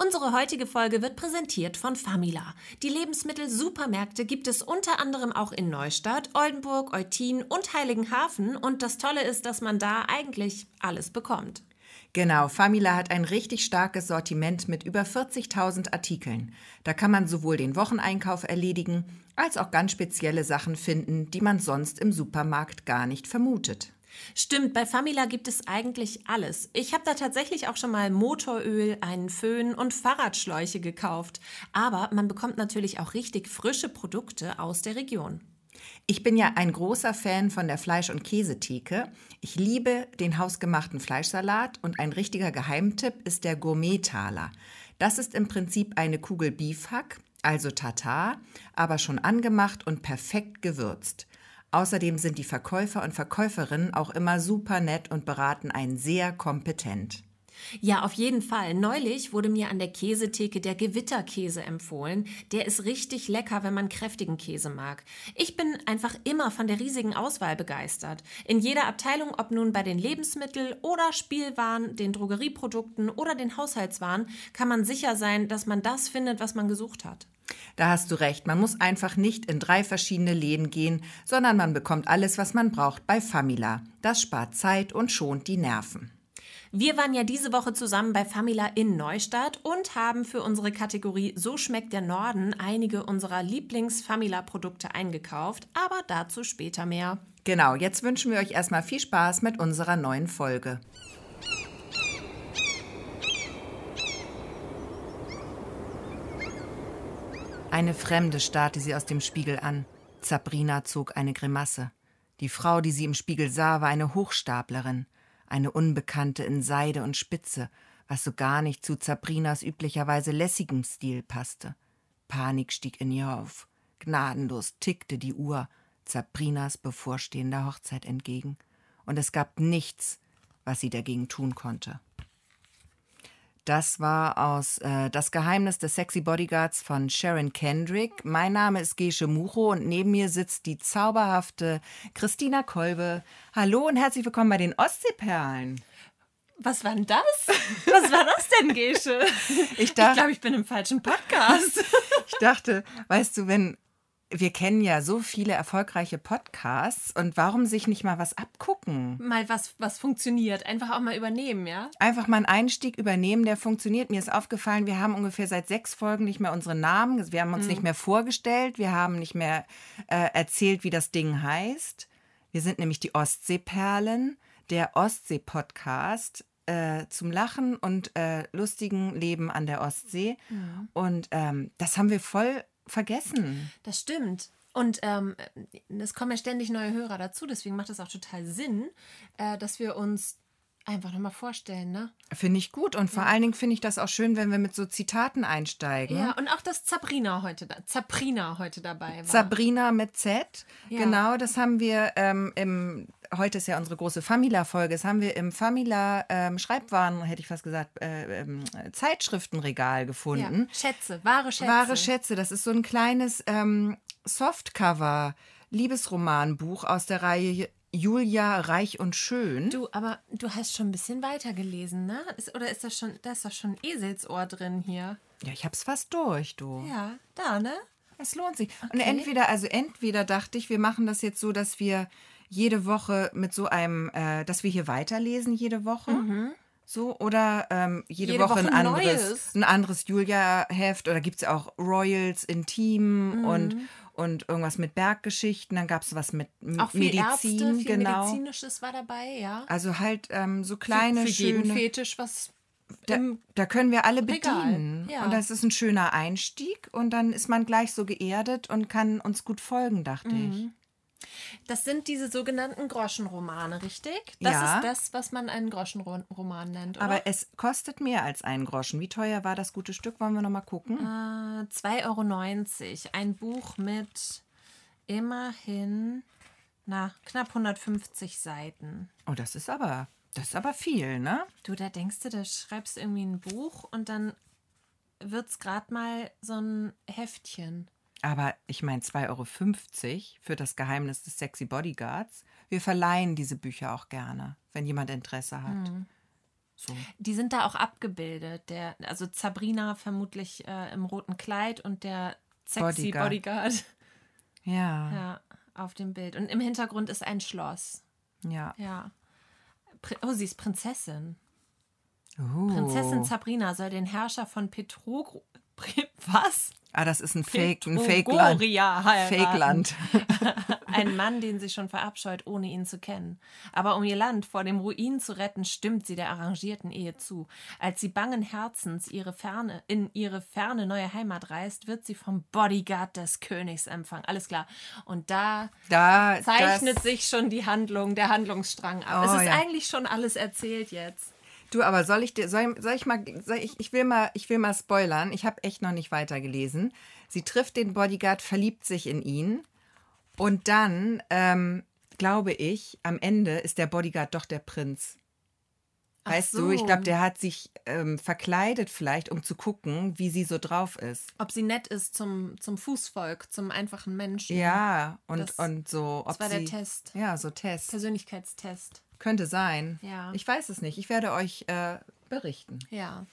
Unsere heutige Folge wird präsentiert von Famila. Die Lebensmittel-Supermärkte gibt es unter anderem auch in Neustadt, Oldenburg, Eutin und Heiligenhafen. Und das Tolle ist, dass man da eigentlich alles bekommt. Genau, Famila hat ein richtig starkes Sortiment mit über 40.000 Artikeln. Da kann man sowohl den Wocheneinkauf erledigen, als auch ganz spezielle Sachen finden, die man sonst im Supermarkt gar nicht vermutet. Stimmt, bei Famila gibt es eigentlich alles. Ich habe da tatsächlich auch schon mal Motoröl, einen Föhn und Fahrradschläuche gekauft. Aber man bekommt natürlich auch richtig frische Produkte aus der Region. Ich bin ja ein großer Fan von der Fleisch- und Käsetheke. Ich liebe den hausgemachten Fleischsalat und ein richtiger Geheimtipp ist der Gourmet-Taler. Das ist im Prinzip eine Kugel Beefhack, also Tatar, aber schon angemacht und perfekt gewürzt. Außerdem sind die Verkäufer und Verkäuferinnen auch immer super nett und beraten einen sehr kompetent. Ja, auf jeden Fall. Neulich wurde mir an der Käsetheke der Gewitterkäse empfohlen. Der ist richtig lecker, wenn man kräftigen Käse mag. Ich bin einfach immer von der riesigen Auswahl begeistert. In jeder Abteilung, ob nun bei den Lebensmittel- oder Spielwaren, den Drogerieprodukten oder den Haushaltswaren, kann man sicher sein, dass man das findet, was man gesucht hat. Da hast du recht, man muss einfach nicht in drei verschiedene Läden gehen, sondern man bekommt alles, was man braucht bei Famila. Das spart Zeit und schont die Nerven. Wir waren ja diese Woche zusammen bei Famila in Neustadt und haben für unsere Kategorie So schmeckt der Norden einige unserer Lieblings-Famila-Produkte eingekauft, aber dazu später mehr. Genau, jetzt wünschen wir euch erstmal viel Spaß mit unserer neuen Folge. Eine Fremde starrte sie aus dem Spiegel an. Sabrina zog eine Grimasse. Die Frau, die sie im Spiegel sah, war eine Hochstaplerin, eine Unbekannte in Seide und Spitze, was so gar nicht zu Sabrinas üblicherweise lässigem Stil passte. Panik stieg in ihr auf. Gnadenlos tickte die Uhr Sabrinas bevorstehender Hochzeit entgegen, und es gab nichts, was sie dagegen tun konnte. Das war aus äh, Das Geheimnis des Sexy Bodyguards von Sharon Kendrick. Mein Name ist Gesche Mucho und neben mir sitzt die zauberhafte Christina Kolbe. Hallo und herzlich willkommen bei den Ostseeperlen. Was war denn das? Was war das denn, Gesche? Ich, ich glaube, ich bin im falschen Podcast. ich dachte, weißt du, wenn wir kennen ja so viele erfolgreiche Podcasts und warum sich nicht mal was abgucken? Mal was, was funktioniert. Einfach auch mal übernehmen, ja? Einfach mal einen Einstieg übernehmen, der funktioniert. Mir ist aufgefallen, wir haben ungefähr seit sechs Folgen nicht mehr unsere Namen. Wir haben uns mhm. nicht mehr vorgestellt. Wir haben nicht mehr äh, erzählt, wie das Ding heißt. Wir sind nämlich die Ostseeperlen, der Ostsee-Podcast äh, zum Lachen und äh, lustigen Leben an der Ostsee. Mhm. Und ähm, das haben wir voll vergessen. Das stimmt. Und ähm, es kommen ja ständig neue Hörer dazu, deswegen macht es auch total Sinn, äh, dass wir uns einfach nochmal vorstellen, ne? Finde ich gut und vor ja. allen Dingen finde ich das auch schön, wenn wir mit so Zitaten einsteigen. Ja, und auch, dass Sabrina heute, da, Sabrina heute dabei war. Sabrina mit Z, ja. genau, das haben wir ähm, im heute ist ja unsere große Famila-Folge. Das haben wir im Famila ähm, hätte ich fast gesagt, äh, ähm, Zeitschriftenregal gefunden. Ja. Schätze, wahre Schätze. Wahre Schätze. Das ist so ein kleines ähm, Softcover. Liebesromanbuch aus der Reihe Julia Reich und Schön. Du, aber du hast schon ein bisschen weiter gelesen, ne? Ist, oder ist das schon, da ist doch schon Eselsohr drin hier? Ja, ich hab's fast durch, du. Ja, da, ne? Es lohnt sich. Okay. Und entweder, also entweder dachte ich, wir machen das jetzt so, dass wir jede Woche mit so einem, äh, dass wir hier weiterlesen jede Woche. Mhm. So, oder ähm, jede, jede, Woche, Woche ein anderes, ein anderes Julia-Heft oder gibt es auch Royals Intim mhm. und, und irgendwas mit Berggeschichten. Dann gab es was mit auch viel Medizin. Ärzte, viel genau. Medizinisches war dabei, ja. Also halt ähm, so kleine, für, für schöne. jeden Fetisch was. Da, da, können wir alle bedienen. Ja. Und das ist ein schöner Einstieg und dann ist man gleich so geerdet und kann uns gut folgen, dachte mhm. ich. Das sind diese sogenannten Groschenromane, richtig? Das ja. ist das, was man einen Groschenroman nennt, oder? Aber es kostet mehr als einen Groschen. Wie teuer war das gute Stück? Wollen wir noch mal gucken? Äh, 2,90 Euro. Ein Buch mit immerhin na, knapp 150 Seiten. Oh, das ist aber, das ist aber viel, ne? Du, da denkst du, da schreibst irgendwie ein Buch und dann wird es gerade mal so ein Heftchen. Aber ich meine 2,50 Euro für das Geheimnis des Sexy Bodyguards. Wir verleihen diese Bücher auch gerne, wenn jemand Interesse hat. Mhm. So. Die sind da auch abgebildet. Der, also Sabrina vermutlich äh, im roten Kleid und der sexy Bodyguard. Bodyguard. Ja, Ja, auf dem Bild. Und im Hintergrund ist ein Schloss. ja. Ja. Oh, sie ist Prinzessin. Uh. Prinzessin Sabrina soll den Herrscher von. Pre- Was? Ah, das ist ein Fake, ein Fake-Land. Fake-Land. Ein Mann, den sie schon verabscheut, ohne ihn zu kennen. Aber um ihr Land vor dem Ruin zu retten, stimmt sie der arrangierten Ehe zu. Als sie bangen Herzens ihre ferne, in ihre ferne neue Heimat reist, wird sie vom Bodyguard des Königs empfangen. Alles klar. Und da Da zeichnet sich schon die Handlung, der Handlungsstrang ab. Oh, es ist ja. eigentlich schon alles erzählt jetzt. Du, aber soll ich dir, soll, soll ich mal, soll ich, ich will mal, ich will mal spoilern. Ich habe echt noch nicht weitergelesen. Sie trifft den Bodyguard, verliebt sich in ihn und dann, ähm, glaube ich, am Ende ist der Bodyguard doch der Prinz. Weißt so. du, ich glaube, der hat sich ähm, verkleidet vielleicht, um zu gucken, wie sie so drauf ist. Ob sie nett ist zum, zum Fußvolk, zum einfachen Menschen. Ja, und, Das- und so, ob Das war sie, der Test. Ja, so Test. Persönlichkeitstest. Könnte sein. Ja. Ich weiß es nicht. Ich werde euch äh, berichten. Ja.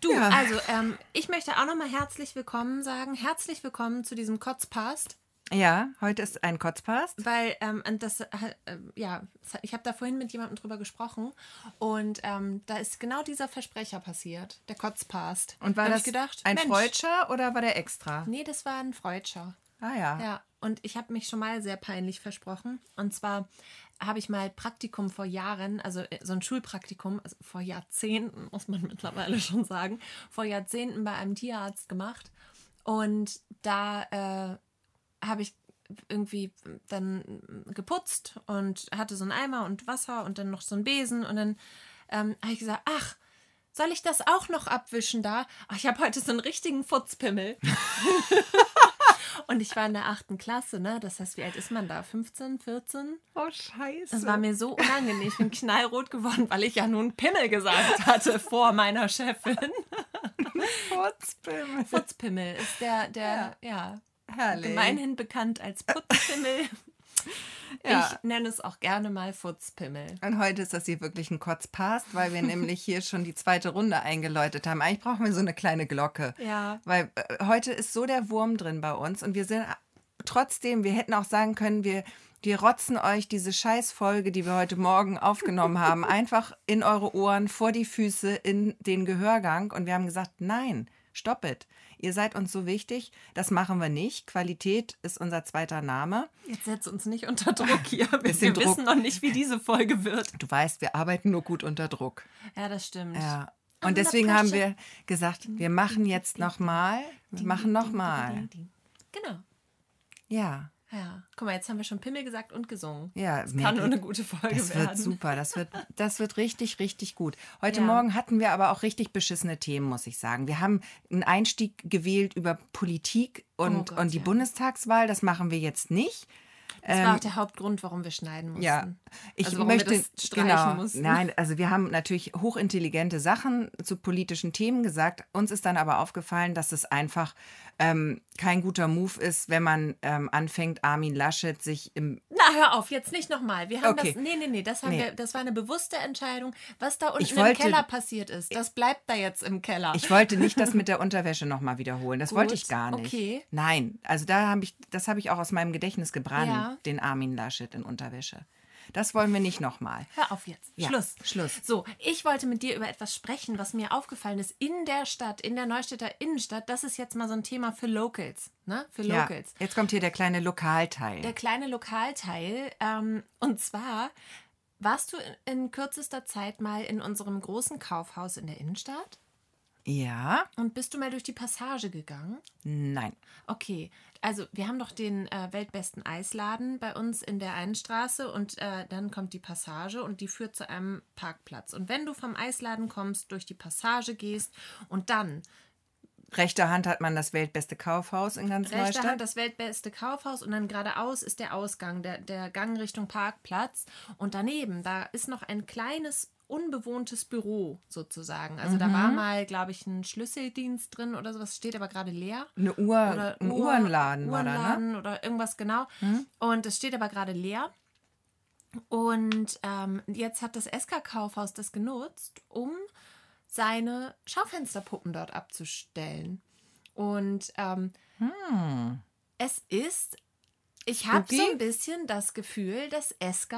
Du, Ja. also ähm, ich möchte auch nochmal herzlich willkommen sagen. Herzlich willkommen zu diesem Kotzpast, Ja, heute ist ein Kotzpast. weil ähm, und das, äh, äh, ja, ich habe da vorhin mit jemandem drüber gesprochen und ähm, da ist genau dieser Versprecher passiert, der Kotzpast. Und war Hab das gedacht, ein Mensch, Freudscher oder war der extra? Nee, das war ein Freudscher. Ah ja. Ja, und ich habe mich schon mal sehr peinlich versprochen. Und zwar habe ich mal Praktikum vor Jahren, also äh, so ein Schulpraktikum, also vor Jahrzehnten, muss man mittlerweile schon sagen, vor Jahrzehnten bei einem Tierarzt gemacht. Und da äh, habe ich irgendwie dann geputzt und hatte so einen Eimer und Wasser und dann noch so einen Besen. Und dann ähm, habe ich gesagt, ach, soll ich das auch noch abwischen da? Ach, ich habe heute so einen richtigen Futzpimmel. Und ich war in der achten Klasse, ne? Das heißt, wie alt ist man da? 15, 14? Oh, scheiße. Das war mir so unangenehm. Ich bin knallrot geworden, weil ich ja nun Pimmel gesagt hatte vor meiner Chefin. Futzpimmel. Futzpimmel ist der, der, ja, Herrlich. gemeinhin bekannt als Putzpimmel. Ja. Ich nenne es auch gerne mal Futzpimmel. Und heute ist das hier wirklich ein Kotzpast, weil wir nämlich hier schon die zweite Runde eingeläutet haben. Eigentlich brauchen wir so eine kleine Glocke. Ja. Weil äh, heute ist so der Wurm drin bei uns und wir sind äh, trotzdem, wir hätten auch sagen können, wir, wir rotzen euch diese Scheißfolge, die wir heute Morgen aufgenommen haben, einfach in eure Ohren, vor die Füße, in den Gehörgang. Und wir haben gesagt, nein, stopp it. Ihr seid uns so wichtig, das machen wir nicht. Qualität ist unser zweiter Name. Jetzt setz uns nicht unter Druck hier. Wir, wir Druck. wissen noch nicht, wie diese Folge wird. Du weißt, wir arbeiten nur gut unter Druck. Ja, das stimmt. Ja. Und deswegen haben wir gesagt, wir machen jetzt nochmal. Wir machen nochmal. Genau. Ja. Ja. Guck mal, jetzt haben wir schon Pimmel gesagt und gesungen. Ja, Das kann nur eine gute Folge Das werden. wird super, das wird, das wird richtig, richtig gut. Heute Ja. Morgen hatten wir aber auch richtig beschissene Themen, muss ich sagen. Wir haben einen Einstieg gewählt über Politik und, Oh Gott, und die ja. Bundestagswahl. Das machen wir jetzt nicht. Das war auch der Hauptgrund, warum wir schneiden mussten. Ähm, Ja, ich also möchte das genau, mussten. nein, also wir haben natürlich hochintelligente Sachen zu politischen Themen gesagt. Uns ist dann aber aufgefallen, dass es einfach ähm, kein guter Move ist, wenn man ähm, anfängt, Armin Laschet sich im Na, hör auf, jetzt nicht nochmal. Wir haben Okay. das. Nee, nee, nee, das haben Nee. wir, das war eine bewusste Entscheidung. Was da unten wollte- im Keller passiert ist, das bleibt da jetzt im Keller. Ich wollte nicht das mit der Unterwäsche nochmal wiederholen. Das wollte Gut, ich gar nicht. okay. Nein, also da habe ich, das habe ich auch aus meinem Gedächtnis gebrannt, Ja. den Armin Laschet in Unterwäsche. Das wollen wir nicht nochmal. Hör auf jetzt. Ja, Schluss. Schluss. So, ich wollte mit dir über etwas sprechen, was mir aufgefallen ist in der Stadt, in der Neustädter Innenstadt. Das ist jetzt mal so ein Thema für Locals, ne? Für Ja, Locals. jetzt kommt hier der kleine Lokalteil. Der kleine Lokalteil. Ähm, und zwar warst du in kürzester Zeit mal in unserem großen Kaufhaus in der Innenstadt ja, und bist du mal durch die Passage gegangen? nein. Okay, also wir haben doch den äh, weltbesten Eisladen bei uns in der einen Straße und äh, dann kommt die Passage und die führt zu einem Parkplatz. Und wenn du vom Eisladen kommst, durch die Passage gehst und dann Rechter Hand hat man das weltbeste Kaufhaus in ganz rechter Neustadt. Hand das weltbeste Kaufhaus und dann geradeaus ist der Ausgang, der, der Gang Richtung Parkplatz. Und daneben, da ist noch ein kleines unbewohntes Büro sozusagen. Also da Mhm. war mal, glaube ich, ein Schlüsseldienst drin oder sowas, steht aber gerade leer. Eine Uhr, oder ein Uhr- Uhrenladen da, ne? Uhrenladen oder irgendwas genau. Und es steht aber gerade leer. Und ähm, jetzt hat das SK-Kaufhaus das genutzt, um seine Schaufensterpuppen dort abzustellen. Und ähm, Hm. es ist, ich habe so ein bisschen das Gefühl, dass SK,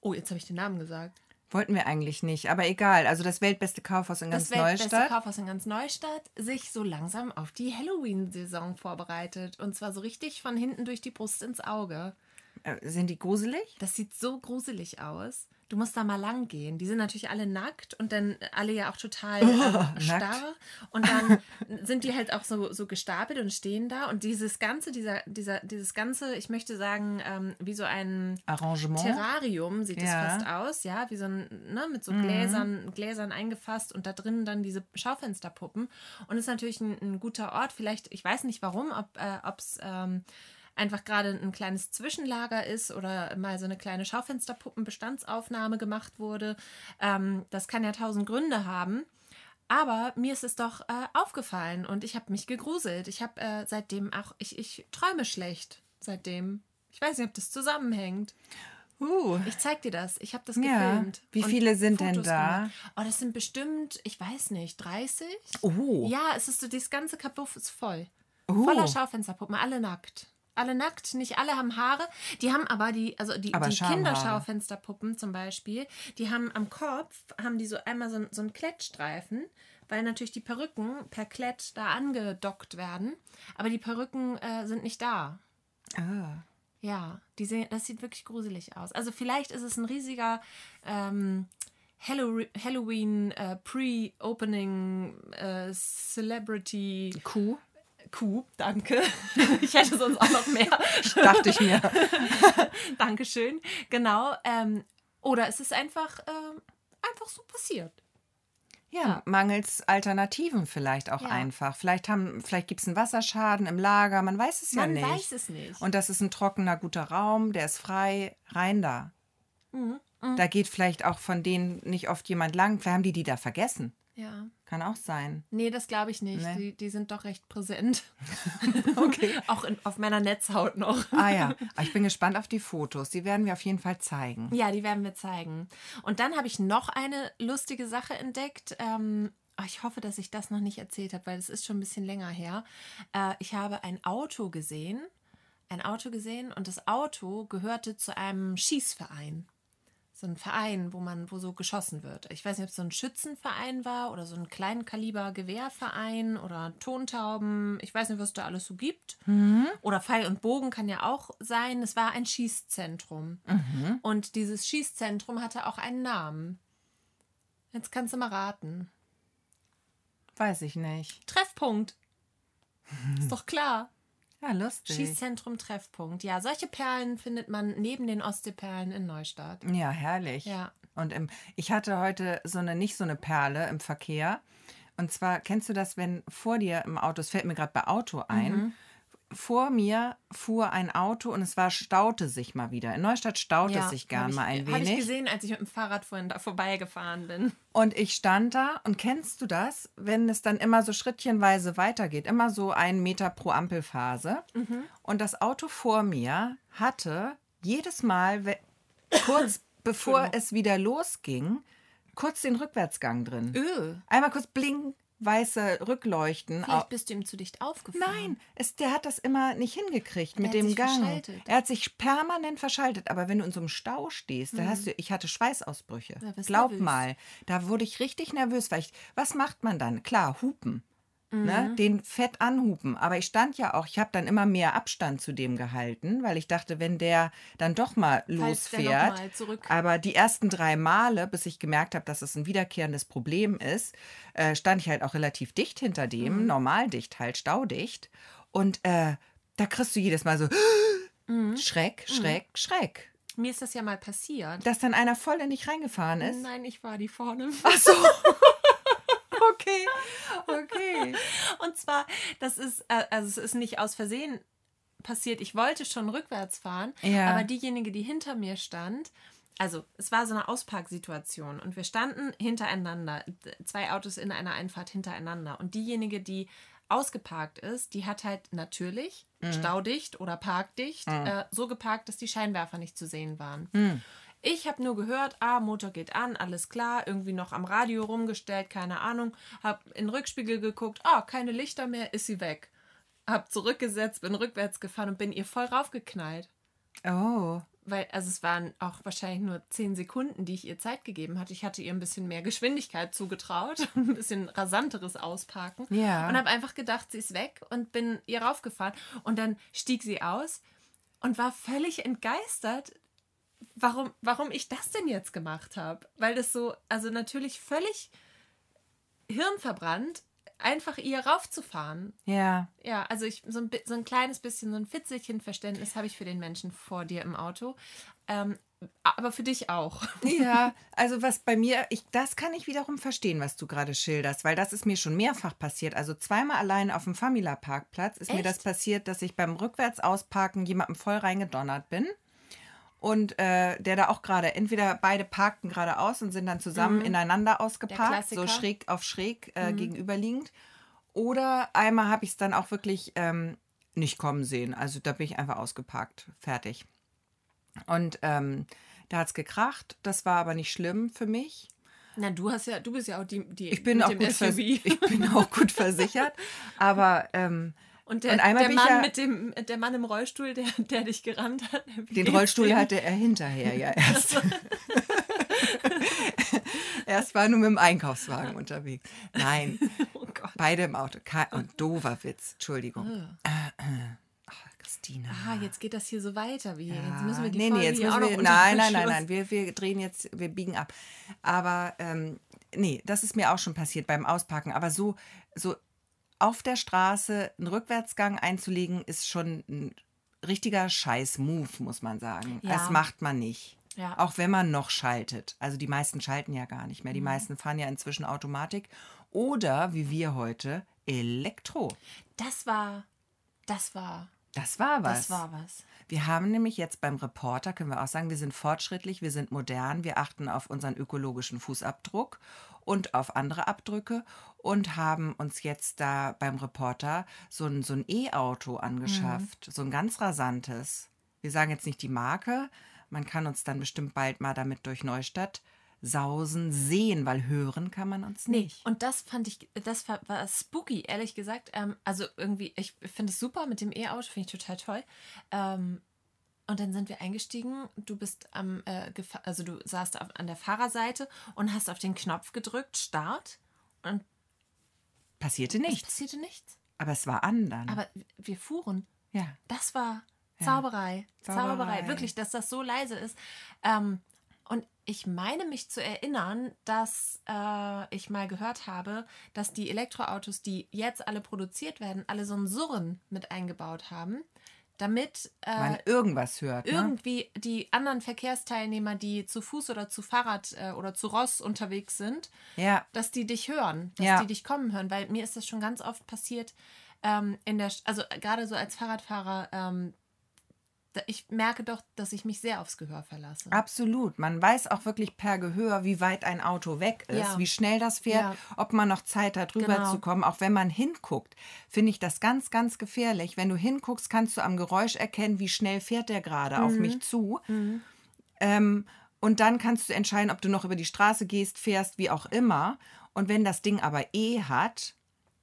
oh, jetzt habe ich den Namen gesagt, Wollten wir eigentlich nicht, aber egal. Also das weltbeste Kaufhaus in ganz das weltbeste Neustadt. Kaufhaus in ganz Neustadt sich so langsam auf die Halloween-Saison vorbereitet. Und zwar so richtig von hinten durch die Brust ins Auge. Äh, Sind die gruselig? Das sieht so gruselig aus. Du musst da mal lang gehen. Die sind natürlich alle nackt und dann alle ja auch total äh, starr. Und dann sind die halt auch so, so gestapelt und stehen da. Und dieses ganze, dieser, dieser, dieses ganze, ich möchte sagen, ähm, wie so ein Arrangement. Terrarium sieht es Ja. fast aus, ja, wie so ein, ne, mit so Gläsern, Gläsern eingefasst und da drinnen dann diese Schaufensterpuppen. Und ist natürlich ein, ein guter Ort. Vielleicht, ich weiß nicht warum, ob es ähm, einfach gerade ein kleines Zwischenlager ist oder mal so eine kleine Schaufensterpuppen-Bestandsaufnahme gemacht wurde. Ähm, das kann ja tausend Gründe haben. Aber mir ist es doch äh, aufgefallen und ich habe mich gegruselt. Ich habe äh, seitdem auch, ich, ich träume schlecht seitdem. Ich weiß nicht, ob das zusammenhängt. Uh. Ich zeig dir das. Ich habe das Ja. gefilmt. Wie und viele sind denn Fotos da? gemacht. Oh, das sind bestimmt, ich weiß nicht, 30? Oh. Ja, es ist so, das ganze Kabuff ist voll. Oh. Voller Schaufensterpuppen, alle nackt. Alle nackt, nicht alle haben Haare. Die haben aber die, also die, Aber die. Kinderschaufensterpuppen zum Beispiel, die haben am Kopf, haben die so einmal so, so einen Klettstreifen, weil natürlich die Perücken per Klett da angedockt werden. Aber die Perücken äh, sind nicht da. Ah. Ja, die sehen, das sieht wirklich gruselig aus. Also vielleicht ist es ein riesiger ähm, Hallow Halloween äh, Pre-Opening äh, Celebrity Kuh. Danke. Ich hätte sonst auch noch mehr. Dachte ich mir. Dankeschön. Genau. Ähm, oder es ist einfach, ähm, einfach so passiert. Ja, mangels Alternativen vielleicht auch Ja. einfach. Vielleicht, haben, vielleicht gibt es einen Wasserschaden im Lager, man weiß es ja Man nicht. weiß es nicht. Und das ist ein trockener, guter Raum, der ist frei, rein da. Mhm, Da geht vielleicht auch von denen nicht oft jemand lang. Vielleicht haben die die da vergessen. Ja. Kann auch sein. Nee, das glaube ich nicht. Nee. Die, die sind doch recht präsent. Okay. Auch in, auf meiner Netzhaut noch. Ah ja, aber ich bin gespannt auf die Fotos. Die werden wir auf jeden Fall zeigen. Ja, die werden wir zeigen. Und dann habe ich noch eine lustige Sache entdeckt. Ähm, ah, ich hoffe, dass ich das noch nicht erzählt habe, weil es ist schon ein bisschen länger her. Äh, ich habe ein Auto gesehen. Ein Auto gesehen und das Auto gehörte zu einem Schießverein. So ein Verein, wo man, wo so geschossen wird. Ich weiß nicht, ob es so ein Schützenverein war oder so ein Kleinkaliber Gewehrverein oder Tontauben. Ich weiß nicht, was da alles so gibt. Oder Pfeil und Bogen kann ja auch sein. Es war ein Schießzentrum. Und dieses Schießzentrum hatte auch einen Namen. Jetzt kannst du mal raten. Weiß ich nicht. Treffpunkt. Ist doch klar. Ja, lustig. Schießzentrum Treffpunkt. Ja, solche Perlen findet man neben den Ostseeperlen in Neustadt. Ja, herrlich. Ja. Und im, ich hatte heute so eine, nicht so eine Perle im Verkehr. Und zwar, kennst du das, wenn vor dir im Auto, es fällt mir gerade bei Auto ein, Mhm. Vor mir fuhr ein Auto und es war, staute sich mal wieder. In Neustadt staut es sich gern ich, mal ein Habe ich wenig. gesehen, als ich mit dem Fahrrad vorhin da vorbeigefahren bin. Und ich stand da und kennst du das, wenn es dann immer so schrittchenweise weitergeht, immer so einen Meter pro Ampelphase. Mhm. Und das Auto vor mir hatte jedes Mal, kurz bevor es wieder losging, kurz den Rückwärtsgang drin. Öh. Einmal kurz bling, weiße Rückleuchten. Vielleicht bist du ihm zu dicht aufgefahren. Nein, es, der hat das immer nicht hingekriegt mit hat dem sich Gang. verschaltet. Er hat sich permanent verschaltet. Aber wenn du in so einem Stau stehst, da hast du, ich hatte Schweißausbrüche. Mhm. Glaub nervös. mal, da wurde ich richtig nervös, weil ich, was macht man dann? Klar, hupen. Mhm. Ne, den fett anhupen. Aber ich stand ja auch, ich habe dann immer mehr Abstand zu dem gehalten, weil ich dachte, wenn der dann doch mal losfährt. mal Aber die ersten drei Male, bis ich gemerkt habe, dass es ein wiederkehrendes Problem ist, äh, stand ich halt auch relativ dicht hinter dem, Mhm. normal dicht, halt staudicht. Und äh, da kriegst du jedes Mal so Mhm. Schreck, Schreck, Schreck. Mir ist das ja mal passiert. Dass dann einer voll in dich reingefahren ist. Nein, ich war die vorne. Ach so. okay. Okay. Und zwar, das ist, äh, also es ist nicht aus Versehen passiert. Ich wollte schon rückwärts fahren, Ja. aber diejenige, die hinter mir stand, also es war so eine Ausparksituation und wir standen hintereinander, zwei Autos in einer Einfahrt hintereinander und diejenige, die ausgeparkt ist, die hat halt natürlich staudicht oder parkdicht äh, so geparkt, dass die Scheinwerfer nicht zu sehen waren. Ich habe nur gehört, ah, Motor geht an, alles klar, irgendwie noch am Radio rumgestellt, keine Ahnung. Hab in den Rückspiegel geguckt, ah, keine Lichter mehr, ist sie weg. Hab zurückgesetzt, bin rückwärts gefahren und bin ihr voll raufgeknallt. Oh. Weil, also es waren auch wahrscheinlich nur zehn Sekunden, die ich ihr Zeit gegeben hatte. Ich hatte ihr ein bisschen mehr Geschwindigkeit zugetraut, ein bisschen rasanteres Ausparken. Ja. Und habe einfach gedacht, sie ist weg und bin ihr raufgefahren. Und dann stieg sie aus und war völlig entgeistert, warum, warum ich das denn jetzt gemacht habe. Weil das so, also natürlich völlig hirnverbrannt, einfach ihr raufzufahren. Ja. Ja, also ich so ein, so ein kleines bisschen, so ein Fitzelchen Verständnis habe ich für den Menschen vor dir im Auto. Ähm, aber für dich auch. Ja, also was bei mir, ich, das kann ich wiederum verstehen, was du gerade schilderst, weil das ist mir schon mehrfach passiert. Also zweimal allein auf dem Famila-Parkplatz ist mir Echt? das passiert, dass ich beim Rückwärtsausparken jemandem voll reingedonnert bin. Und äh, der da auch gerade, entweder beide parkten geradeaus und sind dann zusammen ineinander ausgeparkt, so schräg auf schräg äh, gegenüberliegend. Oder einmal habe ich es dann auch wirklich ähm, nicht kommen sehen. Also da bin ich einfach ausgeparkt. Fertig. Und ähm, da hat es gekracht. Das war aber nicht schlimm für mich. Na, du hast ja, du bist ja auch die, die Ich bin, auch gut, SUV. ich bin auch gut versichert. Aber ähm, Und der, Und der Mann ja- mit dem, der Mann im Rollstuhl, der, der dich gerannt hat. den Rollstuhl dem? hatte er hinterher ja erst. erst war nur mit dem Einkaufswagen unterwegs. Nein, Oh beide im Auto. Und doofer Witz, Entschuldigung. Ach, Christina. Ah, jetzt geht das hier so weiter. Wie, Ja, jetzt müssen wir die nee, Folge nee, jetzt müssen auch wir, nein, nein, nein, nein, wir, wir drehen jetzt, wir biegen ab. Aber ähm, nee, das ist mir auch schon passiert beim Auspacken. Aber so, so auf der Straße einen Rückwärtsgang einzulegen, ist schon ein richtiger Scheiß-Move, muss man sagen. Ja. Das macht man nicht. Ja. Auch wenn man noch schaltet. Also die meisten schalten ja gar nicht mehr. Mhm. Die meisten fahren ja inzwischen Automatik. Oder, wie wir heute, Elektro. Das war, das war, Das war was. das war was. Wir haben nämlich jetzt beim Reporter, können wir auch sagen, wir sind fortschrittlich, wir sind modern, wir achten auf unseren ökologischen Fußabdruck und auf andere Abdrücke und haben uns jetzt da beim Reporter so ein, so ein E-Auto angeschafft, so ein ganz rasantes. Wir sagen jetzt nicht die Marke, man kann uns dann bestimmt bald mal damit durch Neustadt sausen, sehen, weil hören kann man uns Nee, nicht. und das fand ich, das war, war spooky, ehrlich gesagt. Ähm, also irgendwie, ich finde es super mit dem E-Auto, finde ich total toll. Ähm, und dann sind wir eingestiegen. Du bist am, äh, also du saßt auf, an der Fahrerseite und hast auf den Knopf gedrückt, Start. Und Passierte nichts, passierte nichts. aber es war an dann. Aber wir fuhren. ja. Das war Ja. Zauberei. Zauberei. Zauberei. Wirklich, dass das so leise ist. Ähm, ich meine mich zu erinnern, dass äh, ich mal gehört habe, dass die Elektroautos, die jetzt alle produziert werden, alle so ein Surren mit eingebaut haben, damit Man äh, irgendwas hört. Ne? irgendwie die anderen Verkehrsteilnehmer, die zu Fuß oder zu Fahrrad äh, oder zu Ross unterwegs sind, Ja. dass die dich hören, dass Ja. die dich kommen hören, weil mir ist das schon ganz oft passiert, ähm, in der, also gerade so als Fahrradfahrer, ähm, ich merke doch, dass ich mich sehr aufs Gehör verlasse. Absolut. Man weiß auch wirklich per Gehör, wie weit ein Auto weg ist, Ja. wie schnell das fährt, Ja. ob man noch Zeit hat, rüber Genau. zu kommen. Auch wenn man hinguckt, finde ich das ganz, ganz gefährlich. Wenn du hinguckst, kannst du am Geräusch erkennen, wie schnell fährt der gerade auf Mhm. mich zu. Ähm, und dann kannst du entscheiden, ob du noch über die Straße gehst, fährst, wie auch immer. Und wenn das Ding aber eh hat,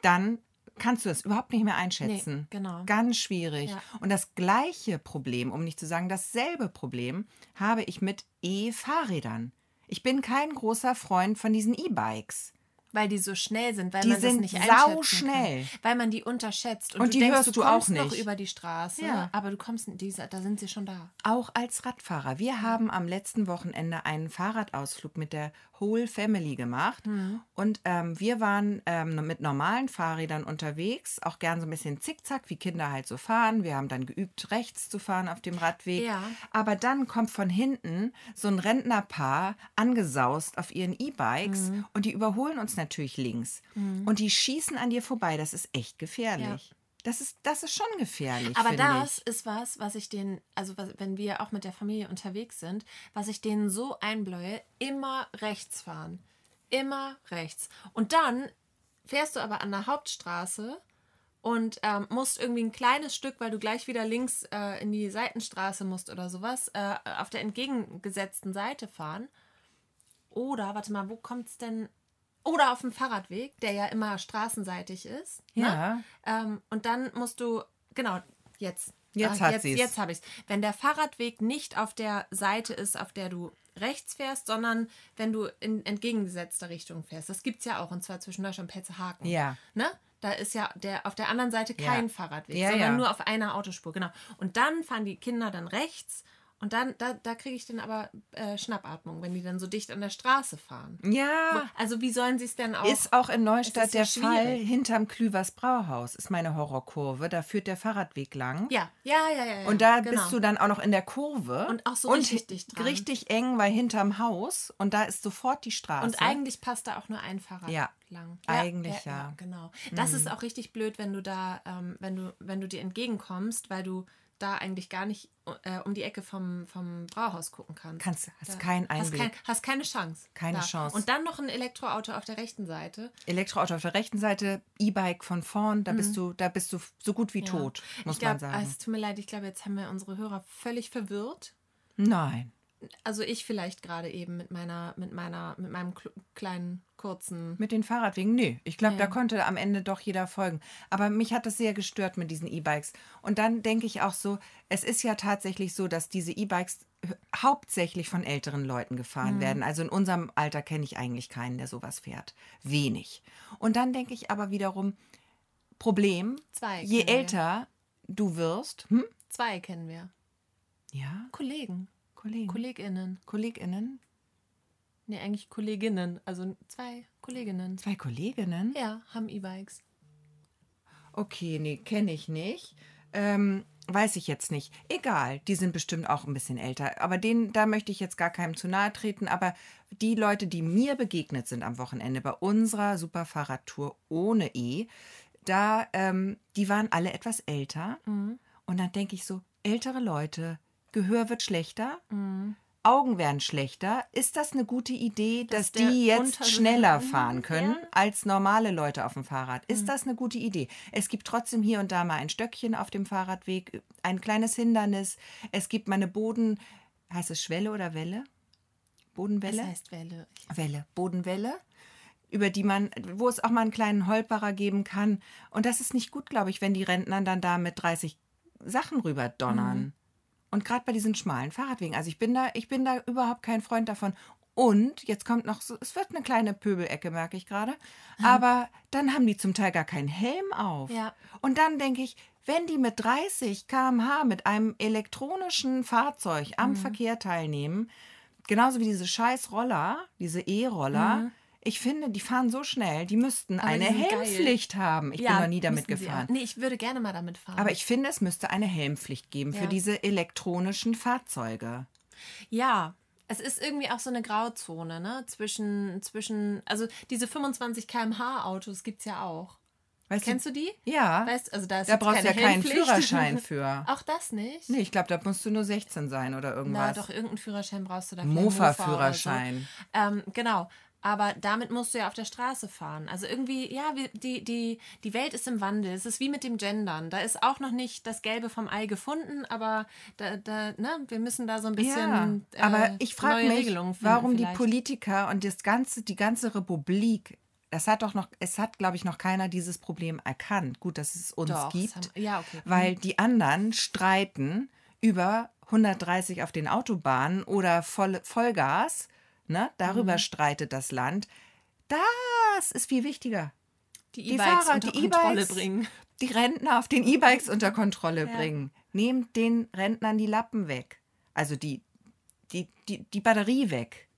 dann kannst du das überhaupt nicht mehr einschätzen. Nee, genau. Ganz schwierig. Ja. Und das gleiche Problem, um nicht zu sagen dasselbe Problem, habe ich mit E-Fahrrädern. Ich bin kein großer Freund von diesen E-Bikes. Weil die so schnell sind, weil Die man das sind nicht einschätzen sauschnell. kann. Weil man die unterschätzt. Und, Und die denkst, hörst du du auch kommst noch nicht. über die Straße, Ja. aber du kommst, die, da sind sie schon da. Auch als Radfahrer. Wir haben am letzten Wochenende einen Fahrradausflug mit der Whole Family gemacht. Und ähm, wir waren ähm, mit normalen Fahrrädern unterwegs, auch gern so ein bisschen zickzack, wie Kinder halt so fahren. Wir haben dann geübt, rechts zu fahren auf dem Radweg. Ja. Aber dann kommt von hinten so ein Rentnerpaar angesaust auf ihren E-Bikes Mhm. und die überholen uns natürlich links. Und die schießen an dir vorbei. Das ist echt gefährlich. Das ist, das ist schon gefährlich. Aber das ich. ist was, was ich den, also was, wenn wir auch mit der Familie unterwegs sind, was ich denen so einbläue, immer rechts fahren. Immer rechts. Und dann fährst du aber an der Hauptstraße und ähm, musst irgendwie ein kleines Stück, weil du gleich wieder links äh, in die Seitenstraße musst oder sowas, äh, auf der entgegengesetzten Seite fahren. Oder, warte mal, wo kommt es denn? Oder auf dem Fahrradweg, der ja immer straßenseitig ist. Ne? Ja. Ähm, und dann musst du, genau, jetzt. Jetzt Ah, hat jetzt. Jetzt habe ich es. Wenn der Fahrradweg nicht auf der Seite ist, auf der du rechts fährst, sondern wenn du in entgegengesetzter Richtung fährst. Das gibt es ja auch, und zwar zwischen Deutschland und Petzehaken. Ja. Ne? Da ist ja der, auf der anderen Seite kein Ja. Fahrradweg, Ja, sondern ja. nur auf einer Autospur. Genau. Und dann fahren die Kinder dann rechts und dann, da, da kriege ich dann aber äh, Schnappatmung, wenn die dann so dicht an der Straße fahren. Ja. Also wie sollen sie es denn auch? Ist auch in Neustadt ist ja der Fall hinterm Klüvers Brauhaus, ist meine Horrorkurve. Da führt der Fahrradweg lang. ja, ja, ja, ja. ja. Und da genau. bist du dann auch noch in der Kurve. Und auch so richtig dicht dran. Richtig eng, weil hinterm Haus. Und da ist sofort die Straße. Und eigentlich passt da auch nur ein Fahrrad Ja, lang. eigentlich ja. Mhm. Genau. Das ist auch richtig blöd, wenn du da, ähm, wenn du, wenn du dir entgegenkommst, weil du da eigentlich gar nicht äh, um die Ecke vom, vom Brauhaus gucken kannst. Kannst- hast Da- keinen hast, Einblick. kein, hast keine Chance. Keine da. Chance. Und dann noch ein Elektroauto auf der rechten Seite. Elektroauto auf der rechten Seite, E-Bike von vorn, da bist du, da bist du so gut wie Mhm. Ja. tot, muss ich glaub, man sagen. Es tut mir leid, ich glaube, jetzt haben wir unsere Hörer völlig verwirrt. Nein. Also ich vielleicht gerade eben mit meiner, mit meiner, mit meinem kl- kleinen, kurzen. Mit den Fahrradwegen, nö. Ich glaube, da Ja. konnte am Ende doch jeder folgen. Aber mich hat das sehr gestört mit diesen E-Bikes. Und dann denke ich auch so, es ist ja tatsächlich so, dass diese E-Bikes hauptsächlich von älteren Leuten gefahren Mhm. werden. Also in unserem Alter kenne ich eigentlich keinen, der sowas fährt. Wenig. Und dann denke ich aber wiederum, Problem, Zwei je kennen wir. älter du wirst, hm? Zwei kennen wir. ja, Kollegen. Kollegen, KollegInnen. KollegInnen, Nee, eigentlich Kolleginnen. Also zwei Kolleginnen. zwei Kolleginnen. Ja, haben E-Bikes. Okay, nee, kenne ich nicht. Ähm, weiß ich jetzt nicht. Egal, die sind bestimmt auch ein bisschen älter. Aber denen, da möchte ich jetzt gar keinem zu nahe treten. Aber die Leute, die mir begegnet sind am Wochenende bei unserer Superfahrradtour ohne E, da, ähm, die waren alle etwas älter. Und dann denke ich so, ältere Leute, Gehör wird schlechter. Augen werden schlechter. Ist das eine gute Idee, dass, der die jetzt schneller Mhm, fahren können ja. als normale Leute auf dem Fahrrad? Ist das eine gute Idee? Es gibt trotzdem hier und da mal ein Stöckchen auf dem Fahrradweg, ein kleines Hindernis. Es gibt mal eine Boden, heißt es Schwelle oder Welle? Bodenwelle? Das heißt Welle. Welle, Bodenwelle, über die man, wo es auch mal einen kleinen Holperer geben kann. Und das ist nicht gut, glaube ich, wenn die Rentner dann da mit 30 Sachen rüber donnern. Und gerade bei diesen schmalen Fahrradwegen. Also ich bin da, ich bin da überhaupt kein Freund davon. Und jetzt kommt noch so, es wird eine kleine Pöbelecke, merke ich gerade. Aber dann haben die zum Teil gar keinen Helm auf. Ja. Und dann denke ich, wenn die mit 30 km/h mit einem elektronischen Fahrzeug Mhm. am Verkehr teilnehmen, genauso wie diese scheiß Roller, diese E-Roller, ich finde, die fahren so schnell, die müssten. Aber eine die sind geil. Helmpflicht haben. Ich bin noch nie damit gefahren. Nee, ich würde gerne mal damit fahren. Aber ich finde, es müsste eine Helmpflicht geben für Ja. diese elektronischen Fahrzeuge. Ja, es ist irgendwie auch so eine Grauzone, ne? Zwischen, zwischen, also diese 25 km/h Autos gibt es ja auch. Weißt Kennst du die? Ja. Weißt, also da ist da brauchst du ja keinen Helmpflicht. Führerschein für. Auch das nicht? Nee, ich glaube, da musst du nur 16 sein oder Na, irgendwas. doch, irgendeinen Führerschein brauchst du da. vielleicht Mofa Mofa-Führerschein. So. Ähm, genau. Aber damit musst du ja auf der Straße fahren. Also irgendwie, ja, die, die, die Welt ist im Wandel. Es ist wie mit dem Gendern. Da ist auch noch nicht das Gelbe vom Ei gefunden, aber da, da, ne, wir müssen da so ein bisschen. Ja, aber äh, ich frage mich, finden warum die vielleicht. Politiker und das ganze, die ganze Republik, das hat doch noch, es hat, glaube ich, noch keiner dieses Problem erkannt. Gut, dass es uns Doch, gibt, haben- ja, okay. weil die anderen streiten über 130 auf den Autobahnen oder voll, Vollgas. Ne? Darüber Mhm. streitet das Land. Das ist viel wichtiger. die E-Bikes unter die Kontrolle E-Bikes, bringen. die Rentner auf den E-Bikes unter Kontrolle Ja. bringen. Nehmt den Rentnern die Lappen weg. Also die, die, die, die Batterie weg,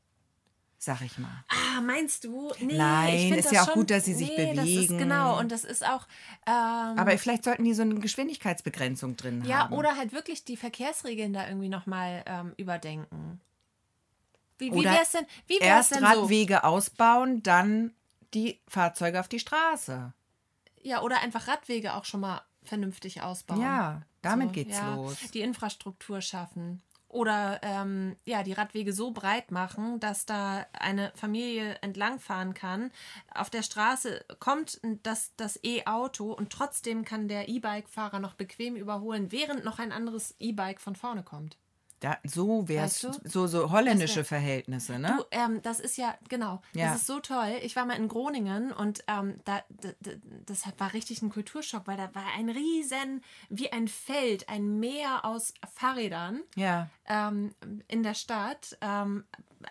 sag ich mal. Ah, meinst du? Nee, Nein, ist ja auch schon, gut, dass sie sich nee, bewegen. genau, und das ist auch. Ähm, Aber vielleicht sollten die so eine Geschwindigkeitsbegrenzung drin Ja, haben. oder halt wirklich die Verkehrsregeln da irgendwie nochmal ähm, überdenken. Wie, wie Oder wär's denn, wie wär's Erst denn so? Radwege ausbauen, dann die Fahrzeuge auf die Straße. Ja, oder einfach Radwege auch schon mal vernünftig ausbauen. Ja, damit So, geht's ja, los. Die Infrastruktur schaffen. oder ähm, ja, die Radwege so breit machen, dass da eine Familie entlangfahren kann. Auf der Straße kommt das, das E-Auto und trotzdem kann der E-Bike-Fahrer noch bequem überholen, während noch ein anderes E-Bike von vorne kommt. Da, so wäre es, Weißt du? so, so holländische wär- Verhältnisse, ne? Du, ähm, das ist ja, genau, Ja. das ist so toll. Ich war mal in Groningen und ähm, da, d- d- das war richtig ein Kulturschock, weil da war ein riesen, wie ein Feld, ein Meer aus Fahrrädern ja. ähm, in der Stadt. Ähm,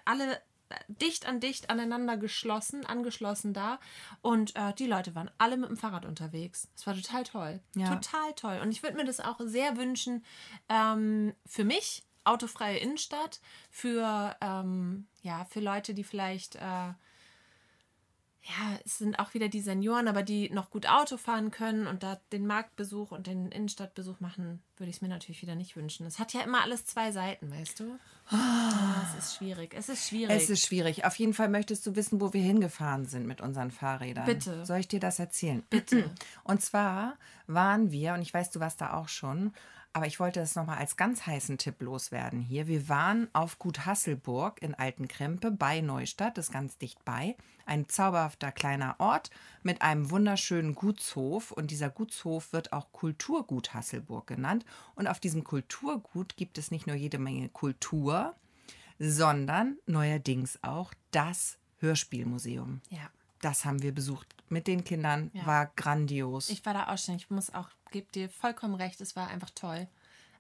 alle dicht an dicht aneinander geschlossen, angeschlossen da. Und äh, die Leute waren alle mit dem Fahrrad unterwegs. Das war total toll. Ja. Total toll. Und ich würde mir das auch sehr wünschen ähm, für mich, autofreie Innenstadt, für, ähm, ja, für Leute, die vielleicht. Äh, ja, es sind auch wieder die Senioren, aber die noch gut Auto fahren können und da den Marktbesuch und den Innenstadtbesuch machen, würde ich es mir natürlich wieder nicht wünschen. Es hat ja immer alles zwei Seiten, weißt du? Ah, es ist schwierig. Es ist schwierig. Es ist schwierig. Auf jeden Fall möchtest du wissen, wo wir hingefahren sind mit unseren Fahrrädern. Bitte. Soll ich dir das erzählen? Bitte. Und zwar waren wir, und ich weiß, du warst da auch schon, aber ich wollte das nochmal als ganz heißen Tipp loswerden hier. Wir waren auf Gut Hasselburg in Altenkrempe bei Neustadt, das ist ganz dicht bei. Ein zauberhafter kleiner Ort mit einem wunderschönen Gutshof. Und dieser Gutshof wird auch Kulturgut Hasselburg genannt. Und auf diesem Kulturgut gibt es nicht nur jede Menge Kultur, sondern neuerdings auch das Hörspielmuseum. ja. Das haben wir besucht mit den Kindern, Ja. war grandios. Ich war da auch schon. Ich muss auch, gebe dir vollkommen recht, es war einfach toll.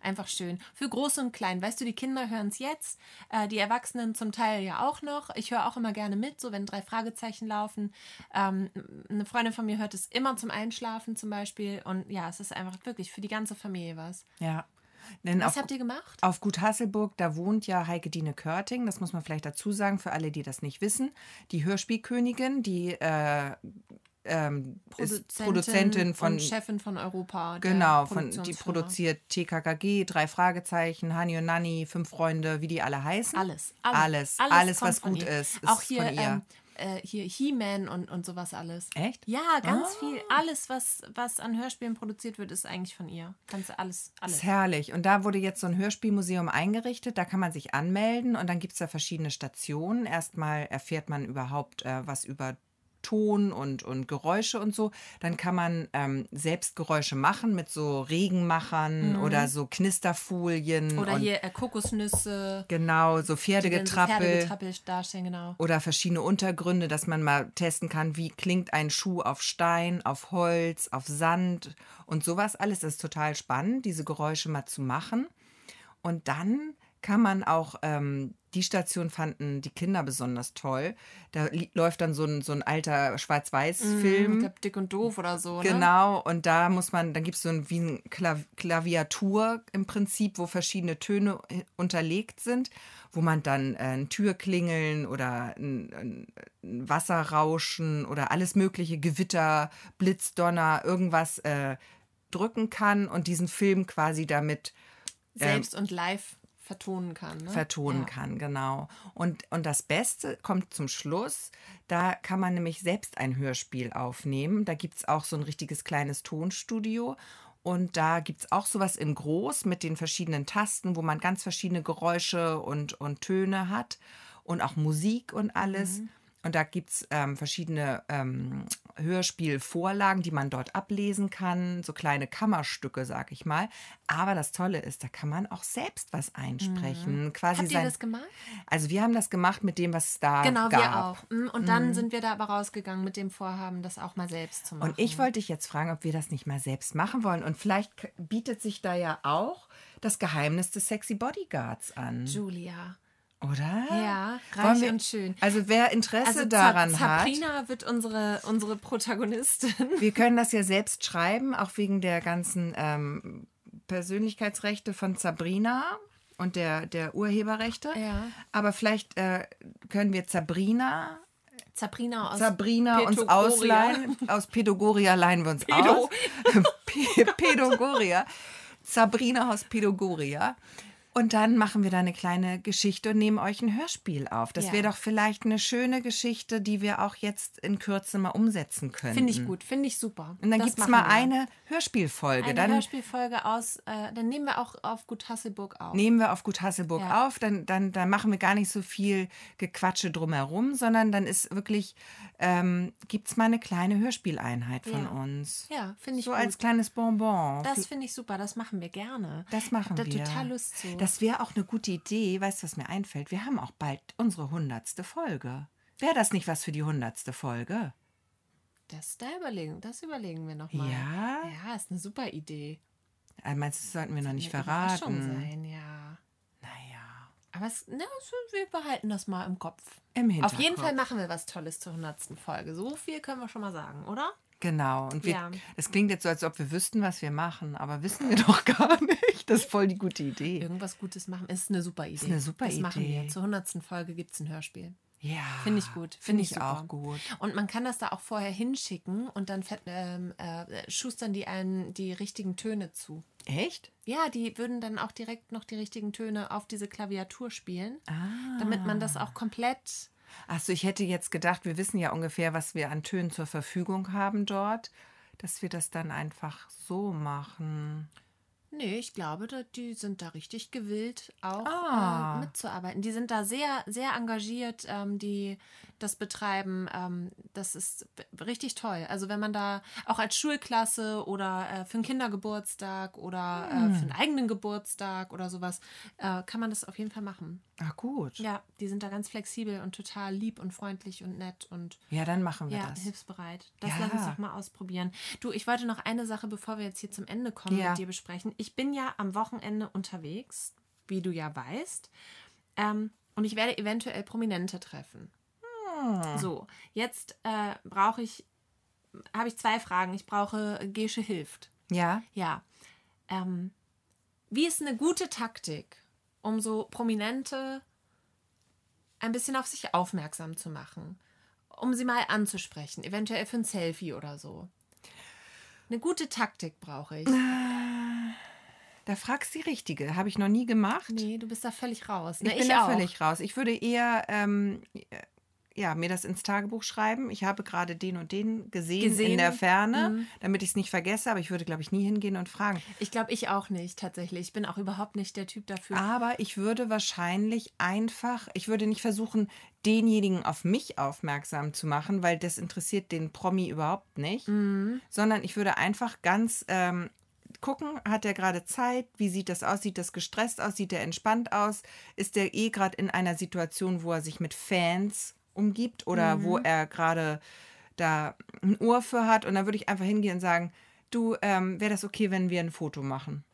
Einfach schön. Für Groß und Klein. Weißt du, die Kinder hören es jetzt, äh, die Erwachsenen zum Teil ja auch noch. Ich höre auch immer gerne mit, so wenn drei Fragezeichen laufen. Ähm, eine Freundin von mir hört es immer zum Einschlafen zum Beispiel. Und ja, es ist einfach wirklich für die ganze Familie was. ja. Denn Was auf, habt ihr gemacht? auf Gut Hasselburg, da wohnt ja Heike Dine Körting, das muss man vielleicht dazu sagen, für alle, die das nicht wissen. Die Hörspielkönigin, die äh, ähm, ist Produzentin von Chefin von Europa. Genau, von, die produziert TKKG, drei Fragezeichen, Hani und Nanni, fünf Freunde, wie die alle heißen. Alles. Alles, alles, kommt was gut ihr. ist, ist Auch hier, von ihr. ähm, äh, hier He-Man und, und sowas alles. Echt? Ja, ganz Ah. viel. Alles, was, was an Hörspielen produziert wird, ist eigentlich von ihr. Kannst du alles, Das alles. ist herrlich. Und da wurde jetzt so ein Hörspielmuseum eingerichtet. Da kann man sich anmelden und dann gibt es da verschiedene Stationen. Erstmal erfährt man überhaupt äh, was über Ton und, und Geräusche und so. Dann kann man ähm, selbst Geräusche machen mit so Regenmachern oder so Knisterfolien. Mhm. Oder hier äh, Kokosnüsse. Genau, so dann so Pferdegetrappel. Pferdegetrappel darstellen, genau. oder verschiedene Untergründe, dass man mal testen kann, wie klingt ein Schuh auf Stein, auf Holz, auf Sand und sowas alles. Das ist total spannend, diese Geräusche mal zu machen. Und dann kann man auch, ähm, die Station fanden die Kinder besonders toll. Da läuft dann so ein, so ein alter Schwarz-Weiß-Film. Ich glaub, dick und doof oder so. Ne? Genau, und da muss man, dann gibt es so ein, wie ein Klav Klaviatur im Prinzip, wo verschiedene Töne äh, unterlegt sind, wo man dann äh, ein Türklingeln oder ein, ein, ein Wasserrauschen oder alles mögliche, Gewitter, Blitzdonner, irgendwas äh, drücken kann und diesen Film quasi damit Selbst und live vertonen kann. Ne? vertonen ja. kann, genau. Und, und das Beste kommt zum Schluss. Da kann man nämlich selbst ein Hörspiel aufnehmen. Da gibt es auch so ein richtiges kleines Tonstudio. Und da gibt es auch sowas in groß mit den verschiedenen Tasten, wo man ganz verschiedene Geräusche und, und Töne hat und auch Musik und alles. Mhm. Und da gibt es ähm, verschiedene ähm, Hörspielvorlagen, die man dort ablesen kann, so kleine Kammerstücke, sag ich mal. Aber das Tolle ist, da kann man auch selbst was einsprechen. Quasi Mhm. Habt ihr sein, das gemacht? Also wir haben das gemacht mit dem, was es da Genau, gab. wir auch. Mm, Und dann sind wir da aber rausgegangen mit dem Vorhaben, das auch mal selbst zu machen. Und ich wollte dich jetzt fragen, ob wir das nicht mal selbst machen wollen. Und vielleicht bietet sich da ja auch das Geheimnis des Sexy Bodyguards an, Julia. Oder? Ja, reich wir- und schön. Also wer Interesse Also daran hat, Sabrina wird unsere, unsere Protagonistin. wir können das ja selbst schreiben, auch wegen der ganzen ähm, Persönlichkeitsrechte von Sabrina und der, der Urheberrechte. Ja. Aber vielleicht äh, können wir Sabrina Sabrina aus Sabrina uns ausleihen. Aus Pedogoria leihen wir uns Pedo. aus. P- Pedogoria. Sabrina aus Pedogoria. Und dann machen wir da eine kleine Geschichte und nehmen euch ein Hörspiel auf. Das Ja. wäre doch vielleicht eine schöne Geschichte, die wir auch jetzt in Kürze mal umsetzen können. Finde ich gut, finde ich super. Und dann gibt es mal wir. eine Hörspielfolge. Eine dann Hörspielfolge aus, äh, dann nehmen wir auch auf Gut Hasselburg auf. nehmen wir auf Gut Hasselburg Ja. auf. Dann, dann, dann machen wir gar nicht so viel Gequatsche drumherum, sondern dann ist wirklich, ähm, gibt es mal eine kleine Hörspieleinheit von Ja. uns. Ja, finde ich So gut. als kleines Bonbon. das finde ich super, das machen wir gerne. Das machen da wir. total Lust zu. Das wäre auch eine gute Idee. Weißt du, was mir einfällt? Wir haben auch bald unsere hundertste Folge. Wäre das nicht was für die hundertste Folge? Das, da überlegen, das überlegen wir nochmal. Ja? Ja, ist eine super Idee. Also meinst du, das sollten wir noch nicht verraten? sein, ja. Naja, Aber es, na, so, wir behalten das mal im Kopf. im Auf Hinterkopf. jeden Fall machen wir was Tolles zur 100. Folge. So viel können wir schon mal sagen, oder? Genau. Und wir, Ja. es klingt jetzt so, als ob wir wüssten, was wir machen, aber wissen wir doch gar nicht. Das ist voll die gute Idee. Irgendwas Gutes machen ist eine super Idee. eine super das machen wir. Idee. Zur 100. Folge gibt es ein Hörspiel. Ja. Finde ich gut. Finde Finde ich ich auch gut. Und man kann das da auch vorher hinschicken und dann ähm, äh, schustern die einen die richtigen Töne zu. Echt? Ja, die würden dann auch direkt noch die richtigen Töne auf diese Klaviatur spielen, Ah. damit man das auch komplett. Achso, ich hätte jetzt gedacht, wir wissen ja ungefähr, was wir an Tönen zur Verfügung haben dort, dass wir das dann einfach so machen. Nee, ich glaube, die sind da richtig gewillt, auch Ah. äh, mitzuarbeiten. Die sind da sehr, sehr engagiert, ähm, die das betreiben. Ähm, das ist richtig toll. Also wenn man da auch als Schulklasse oder äh, für einen Kindergeburtstag oder äh, Hm. für einen eigenen Geburtstag oder sowas, äh, kann man das auf jeden Fall machen. Ah, gut. Ja, die sind da ganz flexibel und total lieb und freundlich und nett und Ja, dann machen wir ja, das. hilfsbereit. Das Ja. lass uns doch mal ausprobieren. Du, ich wollte noch eine Sache, bevor wir jetzt hier zum Ende kommen, Ja. mit dir besprechen. Ich bin ja am Wochenende unterwegs, wie du ja weißt. Ähm, und ich werde eventuell Prominente treffen. So, jetzt äh, brauche ich, habe ich zwei Fragen. Ich brauche Gesche hilft. Ja? Ja. Ähm, wie ist eine gute Taktik, um so Prominente ein bisschen auf sich aufmerksam zu machen? Um sie mal anzusprechen, eventuell für ein Selfie oder so. Eine gute Taktik brauche ich. Da fragst du die Richtige. Habe ich noch nie gemacht. Nee, du bist da völlig raus. Ich Ne, bin da auch. völlig raus. Ich würde eher ähm, ja, mir das ins Tagebuch schreiben. Ich habe gerade den und den gesehen, Gesehen. in der Ferne, Mhm. damit ich es nicht vergesse. Aber ich würde, glaube ich, nie hingehen und fragen. Ich glaube, ich auch nicht, tatsächlich. Ich bin auch überhaupt nicht der Typ dafür. Aber ich würde wahrscheinlich einfach, ich würde nicht versuchen, denjenigen auf mich aufmerksam zu machen, weil das interessiert den Promi überhaupt nicht, Mhm. sondern ich würde einfach ganz ähm, gucken, hat er gerade Zeit, wie sieht das aus, sieht das gestresst aus, sieht er entspannt aus, ist er eh gerade in einer Situation, wo er sich mit Fans umgibt oder wo er gerade da ein Ohr für hat und dann würde ich einfach hingehen und sagen, du, ähm, wäre das okay, wenn wir ein Foto machen?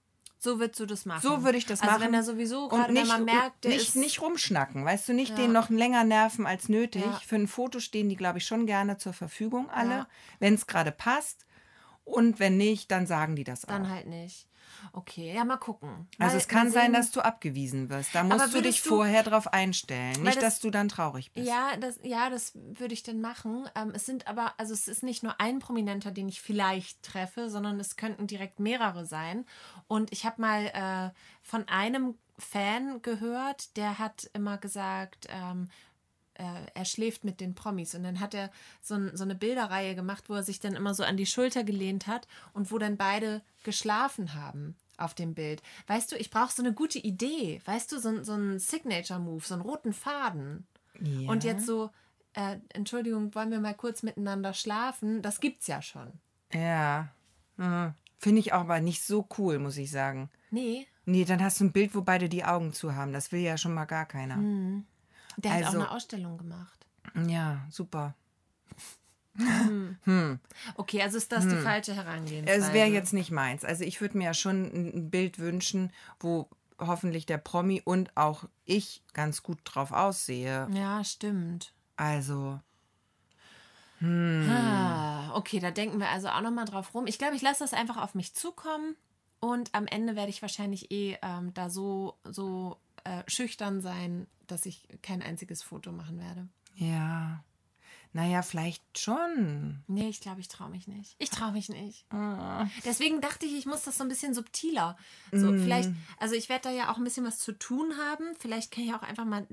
So würdest du das machen. So würde ich das also machen. wenn er sowieso Und gerade, wenn man merkt, der nicht, ist nicht rumschnacken, weißt du, nicht Ja. den noch länger nerven als nötig. Ja. Für ein Foto stehen die, glaube ich, schon gerne zur Verfügung alle, Ja. wenn es gerade passt. Und wenn nicht, dann sagen die das dann auch. halt nicht. Okay, ja, mal gucken. Also Mal- es kann sein, dass du abgewiesen wirst. Da musst du dich du- vorher drauf einstellen. Nicht, das- dass du dann traurig bist. Ja, das, ja, das würde ich dann machen. Ähm, es sind aber, also es ist nicht nur ein Prominenter, den ich vielleicht treffe, sondern es könnten direkt mehrere sein. Und ich habe mal äh, von einem Fan gehört, der hat immer gesagt, ähm, äh, er schläft mit den Promis. Und dann hat er so, ein, so eine Bilderreihe gemacht, wo er sich dann immer so an die Schulter gelehnt hat und wo dann beide geschlafen haben auf dem Bild. Weißt du, ich brauche so eine gute Idee. Weißt du, so, ein- so ein Signature-Move, so einen roten Faden. Ja. Und jetzt so, äh, Entschuldigung, wollen wir mal kurz miteinander schlafen? Das gibt's ja schon. Ja. Mhm. Finde ich auch aber nicht so cool, muss ich sagen. Nee, Nee, dann hast du ein Bild, wo beide die Augen zu haben. Das will ja schon mal gar keiner. Hm. Der hat auch Also- eine Ausstellung gemacht. Ja, super. Okay, also ist das die falsche Herangehensweise. Es wäre jetzt nicht meins. Also ich würde mir ja schon ein Bild wünschen, wo hoffentlich der Promi und auch ich ganz gut drauf aussehe. Ja, stimmt. Also, Ah, okay, da denken wir also auch nochmal drauf rum. Ich glaube, ich lasse das einfach auf mich zukommen und am Ende werde ich wahrscheinlich eh ähm, da so, so äh, schüchtern sein, dass ich kein einziges Foto machen werde. ja. Naja, vielleicht schon. Nee, ich glaube, ich traue mich nicht. Ich traue mich nicht. Deswegen dachte ich, ich muss das so ein bisschen subtiler. So, vielleicht, also ich werde da ja auch ein bisschen was zu tun haben. Vielleicht kann ich auch einfach mal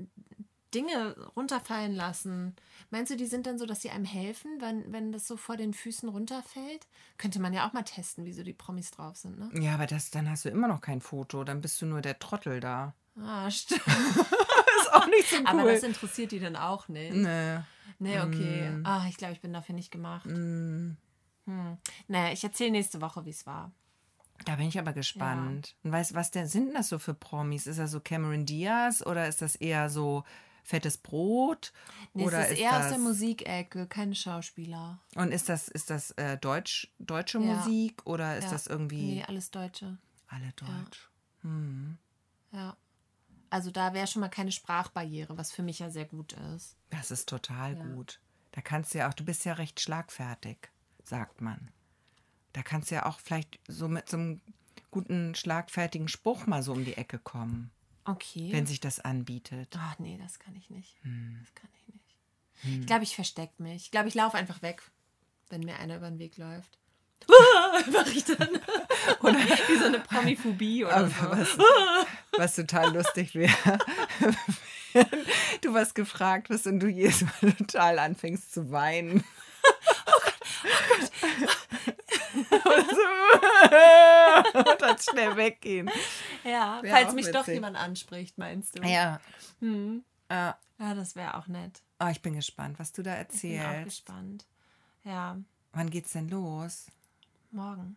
Dinge runterfallen lassen. Meinst du, die sind dann so, dass sie einem helfen, wenn, wenn das so vor den Füßen runterfällt? Könnte man ja auch mal testen, wie so die Promis drauf sind, ne? Ja, aber das, dann hast du immer noch kein Foto. Dann bist du nur der Trottel da. Ah, stimmt. ist auch nicht so cool. Aber das interessiert die dann auch nicht. nee. Nee, okay. Ah, ich glaube, ich bin dafür nicht gemacht. Hm. Naja, ich erzähle nächste Woche, wie es war. Da bin ich aber gespannt. Und weißt was denn, sind das so für Promis? Ist das so Cameron Diaz oder ist das eher so fettes Brot? Nee, oder es ist eher aus der Musikecke, keine Schauspieler. Und ist das, ist das äh, Deutsch, deutsche Ja. Musik oder ist Ja. das irgendwie Nee, alles Deutsche. alle Deutsch? Ja. Also da wäre schon mal keine Sprachbarriere, was für mich ja sehr gut ist. Das ist total gut. Da kannst du ja auch, du bist ja recht schlagfertig, sagt man. Da kannst du ja auch vielleicht so mit so einem guten, schlagfertigen Spruch mal so um die Ecke kommen, Okay. wenn sich das anbietet. Ach nee, das kann ich nicht. Hm. Das kann ich nicht. Ich glaube, ich verstecke mich. Ich glaube, ich laufe einfach weg, wenn mir einer über den Weg läuft. Mach ich dann. Oder wie so eine Promiphobie oder so. was, was total lustig wäre, du was gefragt wirst und du jedes Mal total anfängst zu weinen. und dann schnell weggehen. Ja, Wär falls mich doch witzig. jemand anspricht, meinst du? Ja. Ja, das wäre auch nett. Oh, ich bin gespannt, was du da Bin auch erzählst. gespannt. Ja, Wann geht's denn los? Morgen.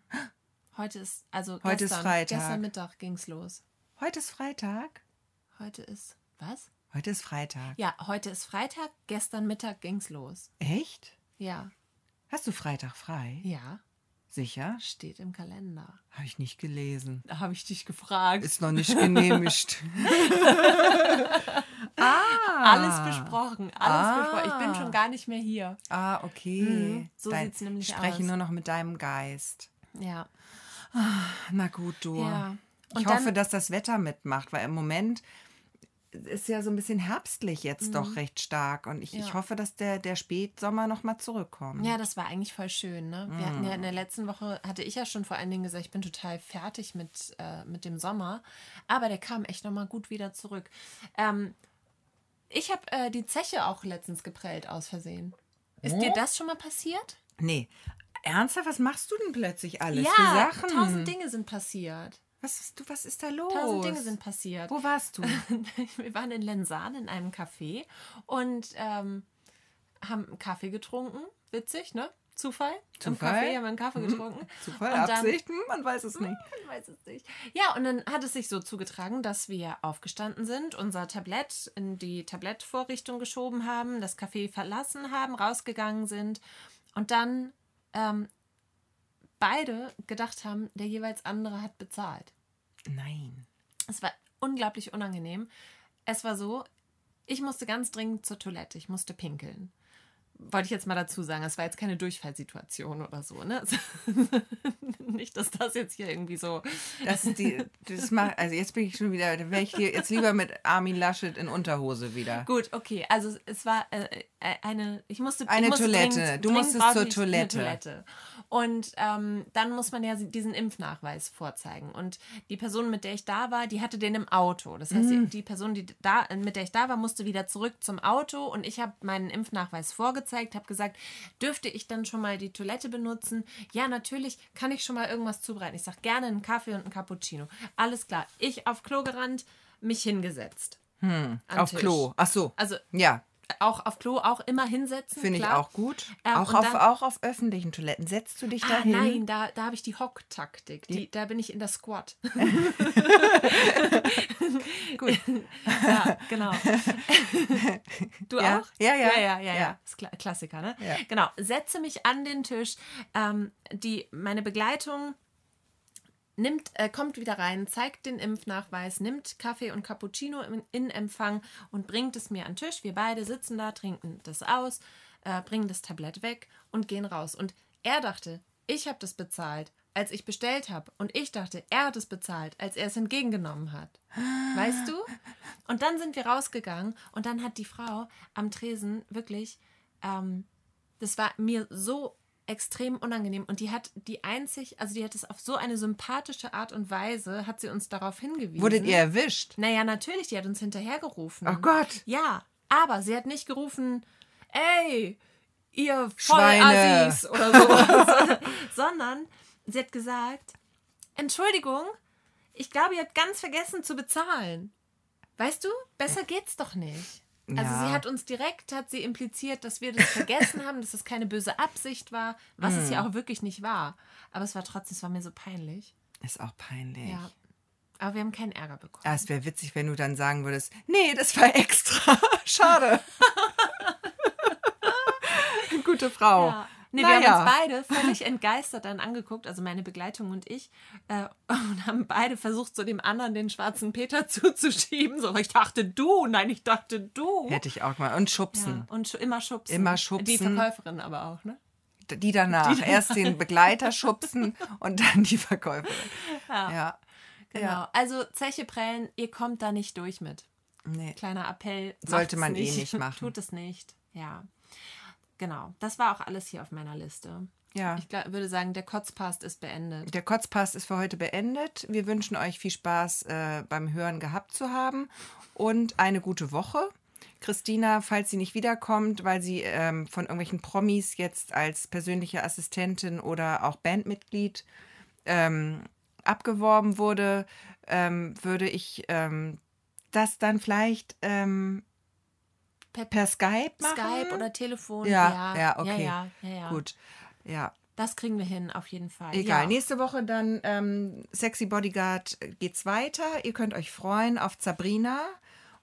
Heute ist, also Heute ist gestern, Freitag. Gestern Mittag ging's los. Heute ist Freitag. Heute ist, was? Heute ist Freitag. Ja, heute ist Freitag, gestern Mittag ging's los. Echt? Ja, Hast du Freitag frei? ja, Sicher? steht im Kalender. Habe ich nicht gelesen. Da habe ich dich gefragt. Ist noch nicht genehmigt. alles besprochen, alles Ah. besprochen. Ich bin schon gar nicht mehr hier. Ah, okay. Mhm, so sieht's nämlich ich spreche aus. nur noch mit deinem Geist. Ja. Na gut, du. Ja. Ich hoffe, dass das Wetter mitmacht, weil im Moment ist ja so ein bisschen herbstlich jetzt doch recht stark. Und ich, ich Mhm. Ja. hoffe, dass der, der Spätsommer noch mal zurückkommt. Ja, das war eigentlich voll schön. Ne? Wir hatten ja in der letzten Woche, hatte ich ja schon vor allen Dingen gesagt, ich bin total fertig mit, äh, mit dem Sommer. Aber der kam echt nochmal gut wieder zurück. Ähm, ich habe äh, die Zeche auch letztens geprellt aus Versehen. Ist dir das schon mal passiert? Nee. Ernsthaft, was machst du denn plötzlich alles ja, für Sachen? tausend Dinge sind passiert. Was, du, was ist da los? Tausend Dinge sind passiert. Wo warst du? Wir waren in Lensan in einem Café und ähm, haben einen Kaffee getrunken. Witzig, ne? Zufall? Im Zufall? Café haben wir einen Kaffee getrunken. Zufall, Und dann- Absicht? Man weiß es nicht. Ich weiß es nicht. Ja, und dann hat es sich so zugetragen, dass wir aufgestanden sind, unser Tablett in die Tablettvorrichtung geschoben haben, das Café verlassen haben, rausgegangen sind und dann ähm, beide gedacht haben, der jeweils andere hat bezahlt. Nein. Es war unglaublich unangenehm. Es war so, ich musste ganz dringend zur Toilette, ich musste pinkeln. Wollte ich jetzt mal dazu sagen, es war jetzt keine Durchfallsituation oder so, ne? Nicht, dass das jetzt hier irgendwie so. Das die, das macht, also jetzt bin ich schon wieder, da wäre ich hier jetzt lieber mit Armin Laschet in Unterhose wieder. Gut, okay, also es war äh, äh, eine, ich musste Eine ich musste Toilette. Dringend, Du musstest zur Toilette. Toilette. Und ähm, dann muss man ja diesen Impfnachweis vorzeigen. Und die Person, mit der ich da war, die hatte den im Auto. Das heißt, Mhm. die, Person, die da, mit der ich da war, musste wieder zurück zum Auto und ich habe meinen Impfnachweis vorgezeigt, habe gesagt, dürfte ich dann schon mal die Toilette benutzen? Ja, natürlich kann ich schon mal irgendwas zubereiten. Ich sage gerne einen Kaffee und einen Cappuccino. Alles klar. Ich auf Klo gerannt, mich hingesetzt. Am Auf Tisch. Klo. Ach so. Also Ja, auch auf Klo auch immer hinsetzen. finde ich auch gut. Ähm, auch, auf, dann- auch auf öffentlichen Toiletten. Setzt du dich da Ah, hin? nein, da, da habe ich die Hock-Taktik. Die, da bin ich in der Squat. Gut. ja, genau. Du Ja, auch? ja, ja. Ja, ja, ja, Ja. Kla Klassiker, ne? Ja. Genau. Setze mich an den Tisch. Ähm, die, meine Begleitung nimmt, äh, kommt wieder rein, zeigt den Impfnachweis, nimmt Kaffee und Cappuccino in, in Empfang und bringt es mir an den Tisch. Wir beide sitzen da, trinken das aus, äh, bringen das Tablett weg und gehen raus. Und er dachte, ich habe das bezahlt, als ich bestellt habe. Und ich dachte, er hat es bezahlt, als er es entgegengenommen hat. Weißt du? Und dann sind wir rausgegangen und dann hat die Frau am Tresen wirklich Ähm, das war mir so extrem unangenehm und die hat die einzig, also die hat es auf so eine sympathische Art und Weise, hat sie uns darauf hingewiesen. Wurdet ihr erwischt? Naja, natürlich, die hat uns hinterhergerufen. Oh Gott. Ja, aber sie hat nicht gerufen, ey, ihr. Vollassis oder so, sondern sie hat gesagt, Entschuldigung, ich glaube, ihr habt ganz vergessen zu bezahlen. Weißt du, besser geht's doch nicht. Also Ja. sie hat uns direkt, hat sie impliziert, dass wir das vergessen haben, dass das keine böse Absicht war, was es Hm. ja auch wirklich nicht war. Aber es war trotzdem, es war mir so peinlich. Ist auch peinlich. Ja. Aber wir haben keinen Ärger bekommen. Ah, es wäre witzig, wenn du dann sagen würdest, nee, das war extra. Schade. Gute Frau. Ja. Nee, Naja. wir haben uns beide völlig entgeistert dann angeguckt, also meine Begleitung und ich, äh, und haben beide versucht, so dem anderen den schwarzen Peter zuzuschieben. So, ich dachte du, nein, ich dachte du. Hätte ich auch mal. Und ja, schubsen. und sch immer schubsen. Immer schubsen. Die Verkäuferin aber auch, ne? Die danach. Erst den Begleiter schubsen und dann die Verkäuferin. Ja. Ja. Genau. Ja. Also Zeche prellen, ihr kommt da nicht durch mit. Nee. Kleiner Appell. Sollte man eh nicht machen. Tut es nicht. Ja. Genau. Das war auch alles hier auf meiner Liste. Ja. Ich glaub, würde sagen, der Kotzpast ist beendet. Der Kotzpass ist für heute beendet. Wir wünschen euch viel Spaß äh, beim Hören gehabt zu haben und eine gute Woche. Christina, falls sie nicht wiederkommt, weil sie ähm, von irgendwelchen Promis jetzt als persönliche Assistentin oder auch Bandmitglied ähm, abgeworben wurde, ähm, würde ich ähm, das dann vielleicht ähm, Per, per Skype machen. Skype oder Telefon. Ja, ja, okay. Ja, ja, ja, ja. Gut, ja. Das kriegen wir hin, auf jeden Fall. Egal. Nächste Woche dann ähm, Sexy Bodyguard geht's weiter. Ihr könnt euch freuen auf Sabrina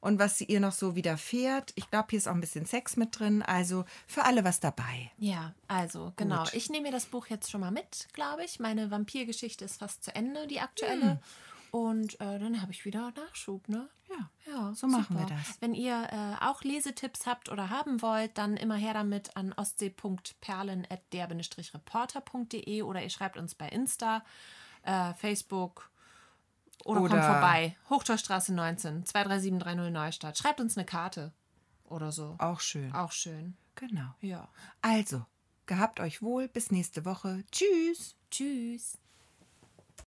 und was sie ihr noch so widerfährt. Ich glaube, hier ist auch ein bisschen Sex mit drin. Also für alle was dabei. Ja, also genau. Gut. Ich nehme mir das Buch jetzt schon mal mit, glaube ich. Meine Vampirgeschichte ist fast zu Ende, die aktuelle. Und äh, dann habe ich wieder Nachschub, ne? Ja. Ja, So machen wir das. Wenn ihr äh, auch Lesetipps habt oder haben wollt, dann immer her damit an ostsee.perlen.der-reporter.de oder ihr schreibt uns bei Insta, äh, Facebook oder, kommt Oder- vorbei. Hochtorstraße 19, 23730 Neustadt. Schreibt uns eine Karte oder so. Auch schön. Auch schön. Genau. Ja. Also, gehabt euch wohl. Bis nächste Woche. Tschüss. Tschüss.